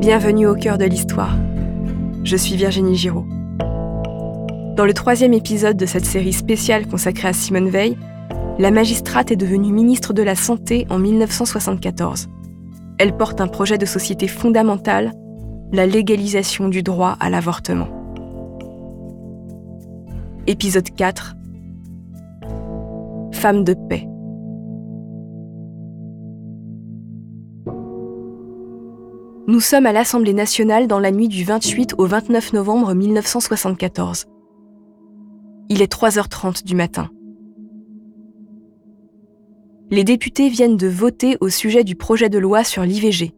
Bienvenue au cœur de l'histoire. Je suis Virginie Giraud. Dans le troisième épisode de cette série spéciale consacrée à Simone Veil, la magistrate est devenue ministre de la Santé en 1974. Elle porte un projet de société fondamental, la légalisation du droit à l'avortement. Épisode 4 Femme de paix. Nous sommes à l'Assemblée nationale dans la nuit du 28 au 29 novembre 1974. Il est 3h30 du matin. Les députés viennent de voter au sujet du projet de loi sur l'IVG.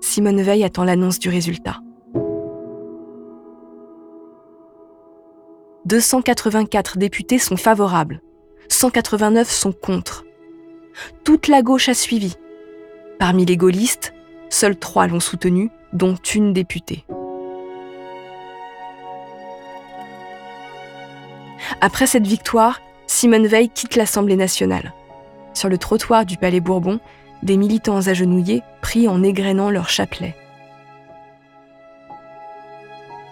Simone Veil attend l'annonce du résultat. 284 députés sont favorables, 189 sont contre. Toute la gauche a suivi, Parmi les gaullistes, seuls trois l'ont soutenu, dont une députée. Après cette victoire, Simone Veil quitte l'Assemblée nationale. Sur le trottoir du Palais Bourbon, des militants agenouillés prient en égrénant leur chapelet.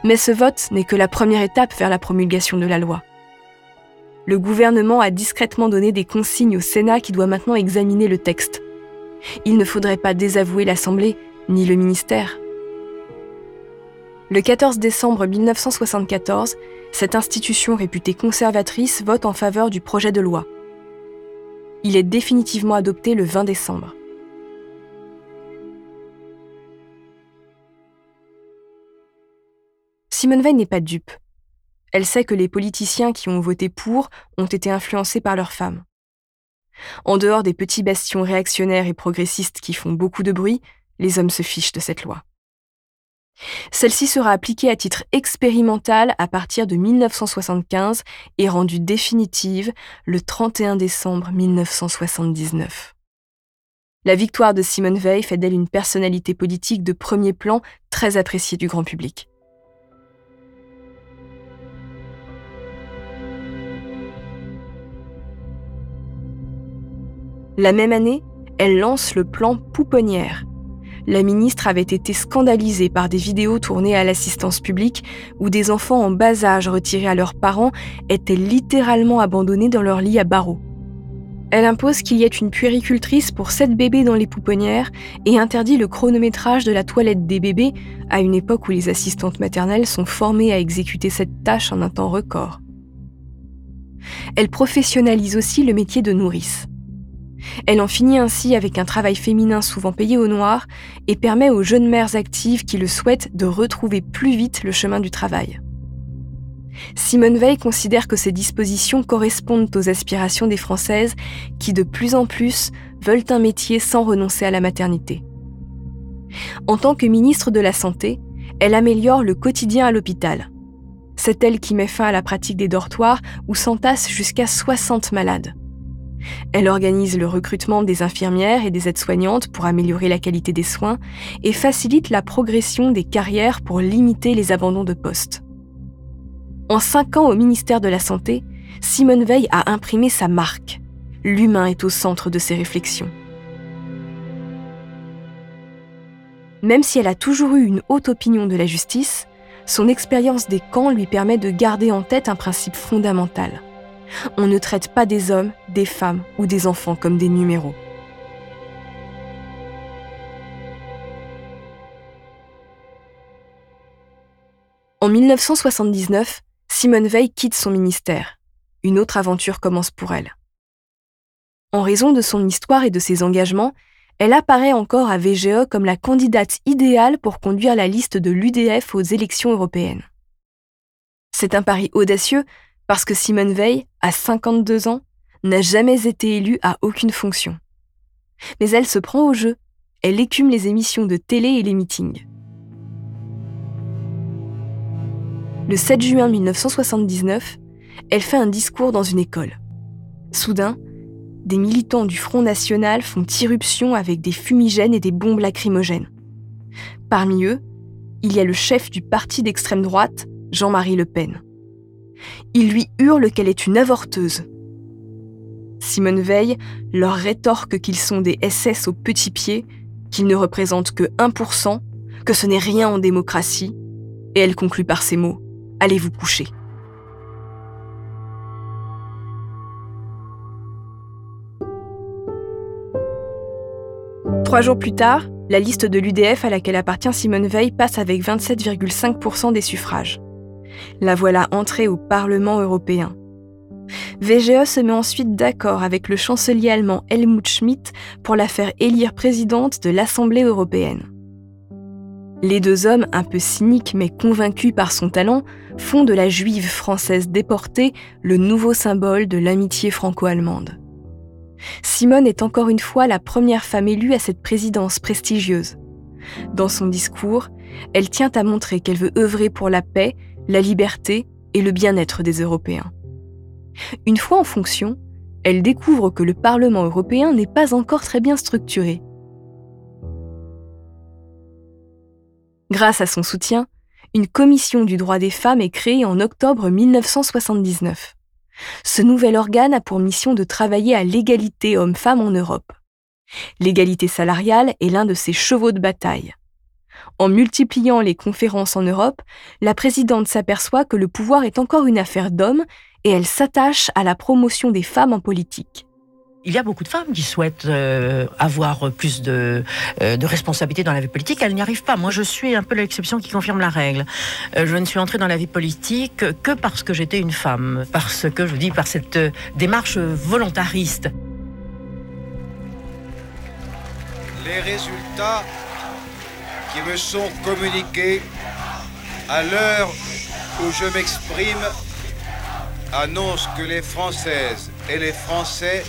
Mais ce vote n'est que la première étape vers la promulgation de la loi. Le gouvernement a discrètement donné des consignes au Sénat qui doit maintenant examiner le texte. Il ne faudrait pas désavouer l'Assemblée ni le ministère. Le 14 décembre 1974, cette institution réputée conservatrice vote en faveur du projet de loi. Il est définitivement adopté le 20 décembre. Simone Veil n'est pas dupe. Elle sait que les politiciens qui ont voté pour ont été influencés par leurs femmes. En dehors des petits bastions réactionnaires et progressistes qui font beaucoup de bruit, les hommes se fichent de cette loi. Celle-ci sera appliquée à titre expérimental à partir de 1975 et rendue définitive le 31 décembre 1979. La victoire de Simone Veil fait d'elle une personnalité politique de premier plan très appréciée du grand public. La même année, elle lance le plan Pouponnière. La ministre avait été scandalisée par des vidéos tournées à l'assistance publique où des enfants en bas âge retirés à leurs parents étaient littéralement abandonnés dans leur lit à barreaux. Elle impose qu'il y ait une puéricultrice pour sept bébés dans les pouponnières et interdit le chronométrage de la toilette des bébés à une époque où les assistantes maternelles sont formées à exécuter cette tâche en un temps record. Elle professionnalise aussi le métier de nourrice. Elle en finit ainsi avec un travail féminin souvent payé au noir et permet aux jeunes mères actives qui le souhaitent de retrouver plus vite le chemin du travail. Simone Veil considère que ces dispositions correspondent aux aspirations des Françaises qui de plus en plus veulent un métier sans renoncer à la maternité. En tant que ministre de la Santé, elle améliore le quotidien à l'hôpital. C'est elle qui met fin à la pratique des dortoirs où s'entassent jusqu'à 60 malades. Elle organise le recrutement des infirmières et des aides-soignantes pour améliorer la qualité des soins et facilite la progression des carrières pour limiter les abandons de poste. En cinq ans au ministère de la Santé, Simone Veil a imprimé sa marque. L'humain est au centre de ses réflexions. Même si elle a toujours eu une haute opinion de la justice, son expérience des camps lui permet de garder en tête un principe fondamental. On ne traite pas des hommes, des femmes ou des enfants comme des numéros. En 1979, Simone Veil quitte son ministère. Une autre aventure commence pour elle. En raison de son histoire et de ses engagements, elle apparaît encore à VGE comme la candidate idéale pour conduire la liste de l'UDF aux élections européennes. C'est un pari audacieux parce que Simone Veil, à 52 ans, n'a jamais été élue à aucune fonction. Mais elle se prend au jeu, elle écume les émissions de télé et les meetings. Le 7 juin 1979, elle fait un discours dans une école. Soudain, des militants du Front National font irruption avec des fumigènes et des bombes lacrymogènes. Parmi eux, il y a le chef du parti d'extrême droite, Jean-Marie Le Pen. Il lui hurle qu'elle est une avorteuse. Simone Veil leur rétorque qu'ils sont des SS aux petits pieds qu'il ne représente que 1%, que ce n'est rien en démocratie, et elle conclut par ces mots Allez vous coucher. Trois jours plus tard, la liste de l'UDF à laquelle appartient Simone Veil passe avec 27,5% des suffrages. La voilà entrée au Parlement européen. VGE se met ensuite d'accord avec le chancelier allemand Helmut Schmidt pour la faire élire présidente de l'Assemblée européenne. Les deux hommes, un peu cyniques mais convaincus par son talent, font de la juive française déportée le nouveau symbole de l'amitié franco-allemande. Simone est encore une fois la première femme élue à cette présidence prestigieuse. Dans son discours, elle tient à montrer qu'elle veut œuvrer pour la paix, la liberté et le bien-être des Européens. Une fois en fonction, elle découvre que le Parlement européen n'est pas encore très bien structuré. Grâce à son soutien, une commission du droit des femmes est créée en octobre 1979. Ce nouvel organe a pour mission de travailler à l'égalité homme-femme en Europe. L'égalité salariale est l'un de ses chevaux de bataille. En multipliant les conférences en Europe, la présidente s'aperçoit que le pouvoir est encore une affaire d'hommes et elle s'attache à la promotion des femmes en politique. Il y a beaucoup de femmes qui souhaitent euh, avoir plus de, euh, de responsabilités dans la vie politique. Elles n'y arrivent pas. Moi, je suis un peu l'exception qui confirme la règle. Euh, je ne suis entrée dans la vie politique que parce que j'étais une femme, parce que je dis par cette démarche volontariste. Les résultats qui me sont communiqués à l'heure où je m'exprime annoncent que les Françaises et les Français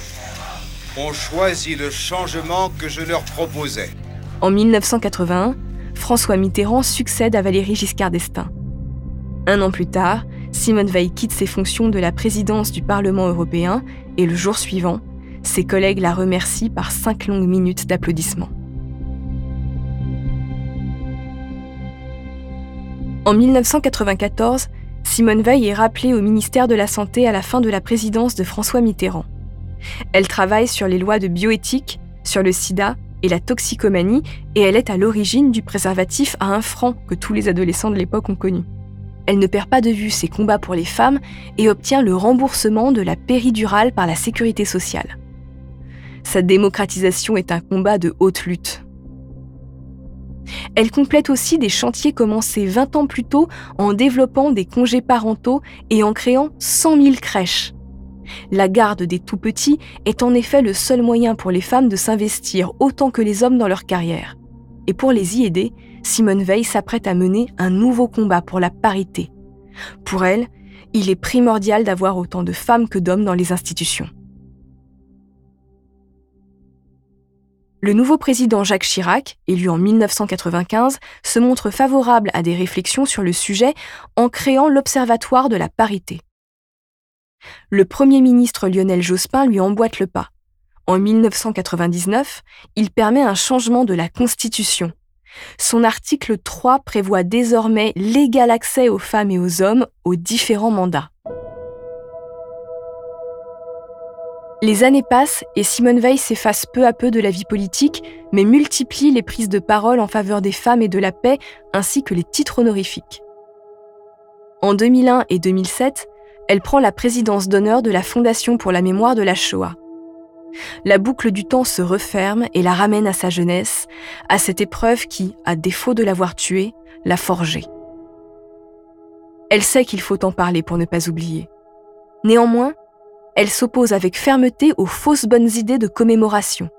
ont choisi le changement que je leur proposais. En 1981, François Mitterrand succède à Valéry Giscard d'Estaing. Un an plus tard, Simone Veil quitte ses fonctions de la présidence du Parlement européen et le jour suivant, ses collègues la remercient par cinq longues minutes d'applaudissements. En 1994, Simone Veil est rappelée au ministère de la Santé à la fin de la présidence de François Mitterrand. Elle travaille sur les lois de bioéthique, sur le sida et la toxicomanie, et elle est à l'origine du préservatif à un franc que tous les adolescents de l'époque ont connu. Elle ne perd pas de vue ses combats pour les femmes et obtient le remboursement de la péridurale par la sécurité sociale. Sa démocratisation est un combat de haute lutte. Elle complète aussi des chantiers commencés 20 ans plus tôt en développant des congés parentaux et en créant 100 000 crèches. La garde des tout-petits est en effet le seul moyen pour les femmes de s'investir autant que les hommes dans leur carrière. Et pour les y aider, Simone Veil s'apprête à mener un nouveau combat pour la parité. Pour elle, il est primordial d'avoir autant de femmes que d'hommes dans les institutions. Le nouveau président Jacques Chirac, élu en 1995, se montre favorable à des réflexions sur le sujet en créant l'Observatoire de la parité. Le Premier ministre Lionel Jospin lui emboîte le pas. En 1999, il permet un changement de la Constitution. Son article 3 prévoit désormais l'égal accès aux femmes et aux hommes aux différents mandats. Les années passent et Simone Veil s'efface peu à peu de la vie politique, mais multiplie les prises de parole en faveur des femmes et de la paix, ainsi que les titres honorifiques. En 2001 et 2007, elle prend la présidence d'honneur de la Fondation pour la mémoire de la Shoah. La boucle du temps se referme et la ramène à sa jeunesse, à cette épreuve qui, à défaut de l'avoir tuée, l'a forgée. Elle sait qu'il faut en parler pour ne pas oublier. Néanmoins, elle s'oppose avec fermeté aux fausses bonnes idées de commémoration.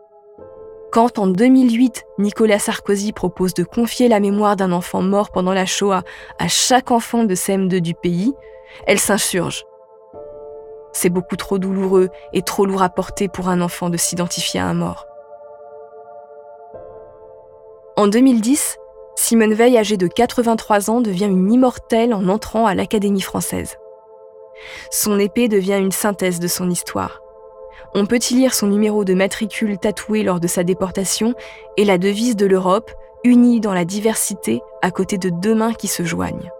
Quand en 2008, Nicolas Sarkozy propose de confier la mémoire d'un enfant mort pendant la Shoah à chaque enfant de CM2 du pays, elle s'insurge. C'est beaucoup trop douloureux et trop lourd à porter pour un enfant de s'identifier à un mort. En 2010, Simone Veil, âgée de 83 ans, devient une immortelle en entrant à l'Académie française. Son épée devient une synthèse de son histoire. On peut y lire son numéro de matricule tatoué lors de sa déportation et la devise de l'Europe, unie dans la diversité à côté de deux mains qui se joignent.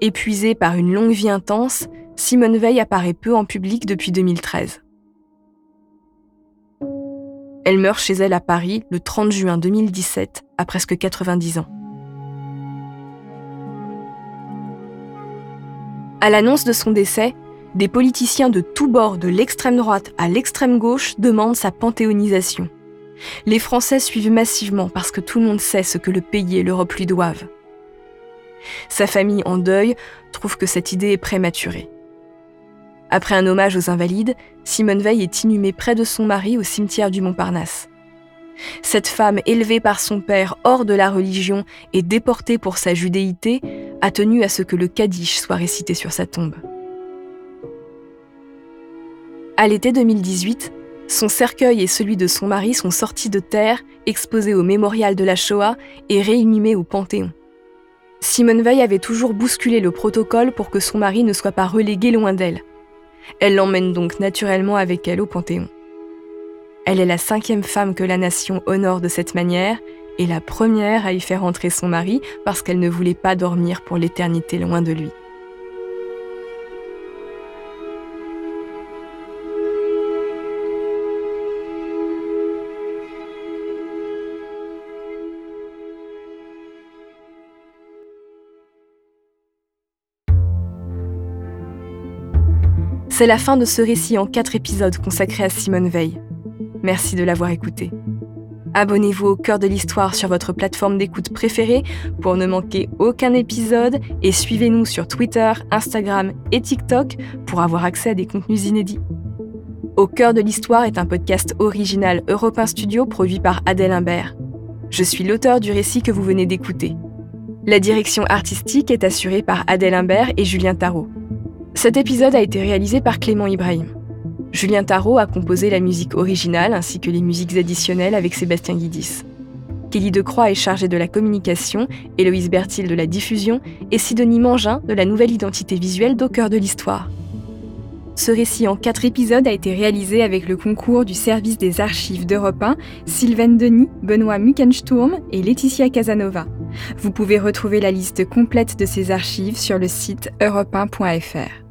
Épuisée par une longue vie intense, Simone Veil apparaît peu en public depuis 2013. Elle meurt chez elle à Paris le 30 juin 2017, à presque 90 ans. À l'annonce de son décès, des politiciens de tous bords, de l'extrême droite à l'extrême gauche, demandent sa panthéonisation. Les Français suivent massivement parce que tout le monde sait ce que le pays et l'Europe lui doivent. Sa famille, en deuil, trouve que cette idée est prématurée. Après un hommage aux invalides, Simone Veil est inhumée près de son mari au cimetière du Montparnasse. Cette femme, élevée par son père hors de la religion et déportée pour sa judéité, a tenu à ce que le Kaddish soit récité sur sa tombe. À l'été 2018, son cercueil et celui de son mari sont sortis de terre, exposés au mémorial de la Shoah et réinhumés au Panthéon. Simone Veil avait toujours bousculé le protocole pour que son mari ne soit pas relégué loin d'elle. Elle l'emmène donc naturellement avec elle au Panthéon. Elle est la cinquième femme que la nation honore de cette manière et la première à y faire entrer son mari parce qu'elle ne voulait pas dormir pour l'éternité loin de lui. C'est la fin de ce récit en quatre épisodes consacré à Simone Veil. Merci de l'avoir écouté. Abonnez-vous au cœur de l'histoire sur votre plateforme d'écoute préférée pour ne manquer aucun épisode et suivez-nous sur Twitter, Instagram et TikTok pour avoir accès à des contenus inédits. Au cœur de l'histoire est un podcast original Europe Studio produit par Adèle Imbert. Je suis l'auteur du récit que vous venez d'écouter. La direction artistique est assurée par Adèle Imbert et Julien Tarot. Cet épisode a été réalisé par Clément Ibrahim. Julien Tarot a composé la musique originale ainsi que les musiques additionnelles avec Sébastien Guidis. Kelly Decroix est chargée de la communication, Héloïse Bertil de la diffusion et Sidonie Mangin de la nouvelle identité visuelle d'Au cœur de l'histoire. Ce récit en quatre épisodes a été réalisé avec le concours du service des archives d'Europe 1, Sylvain Denis, Benoît Muckensturm et Laetitia Casanova. Vous pouvez retrouver la liste complète de ces archives sur le site europe1.fr.